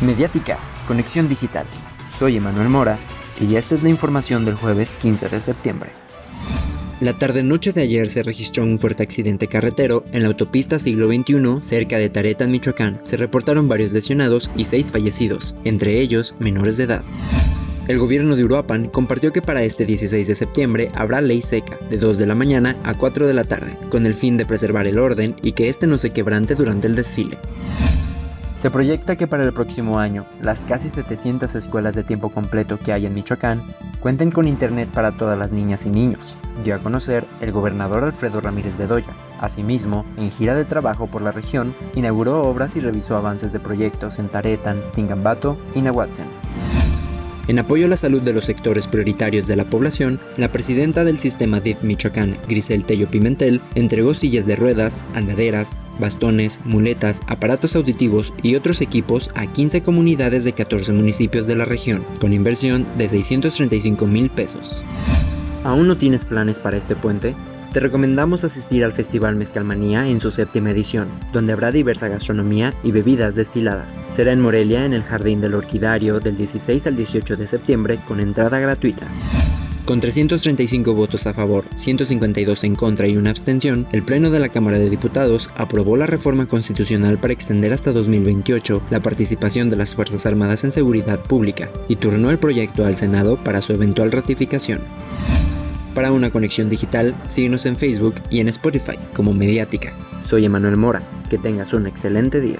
Mediática, Conexión Digital. Soy Emanuel Mora y esta es la información del jueves 15 de septiembre. La tarde-noche de ayer se registró un fuerte accidente carretero en la autopista siglo XXI cerca de Tareta, Michoacán. Se reportaron varios lesionados y seis fallecidos, entre ellos menores de edad. El gobierno de Uruapan compartió que para este 16 de septiembre habrá ley seca, de 2 de la mañana a 4 de la tarde, con el fin de preservar el orden y que este no se quebrante durante el desfile. Se proyecta que para el próximo año, las casi 700 escuelas de tiempo completo que hay en Michoacán cuenten con internet para todas las niñas y niños, dio a conocer el gobernador Alfredo Ramírez Bedoya. Asimismo, en gira de trabajo por la región, inauguró obras y revisó avances de proyectos en Taretan, Tingambato y Nahuatzen. En apoyo a la salud de los sectores prioritarios de la población, la presidenta del sistema DIF Michoacán, Grisel Tello Pimentel, entregó sillas de ruedas, andaderas, bastones, muletas, aparatos auditivos y otros equipos a 15 comunidades de 14 municipios de la región, con inversión de 635 mil pesos. ¿Aún no tienes planes para este puente? Te recomendamos asistir al Festival Mezcalmanía en su séptima edición, donde habrá diversa gastronomía y bebidas destiladas. Será en Morelia, en el Jardín del Orquidario, del 16 al 18 de septiembre, con entrada gratuita. Con 335 votos a favor, 152 en contra y una abstención, el Pleno de la Cámara de Diputados aprobó la reforma constitucional para extender hasta 2028 la participación de las Fuerzas Armadas en seguridad pública y turnó el proyecto al Senado para su eventual ratificación. Para una conexión digital, síguenos en Facebook y en Spotify como Mediática. Soy Emanuel Mora. Que tengas un excelente día.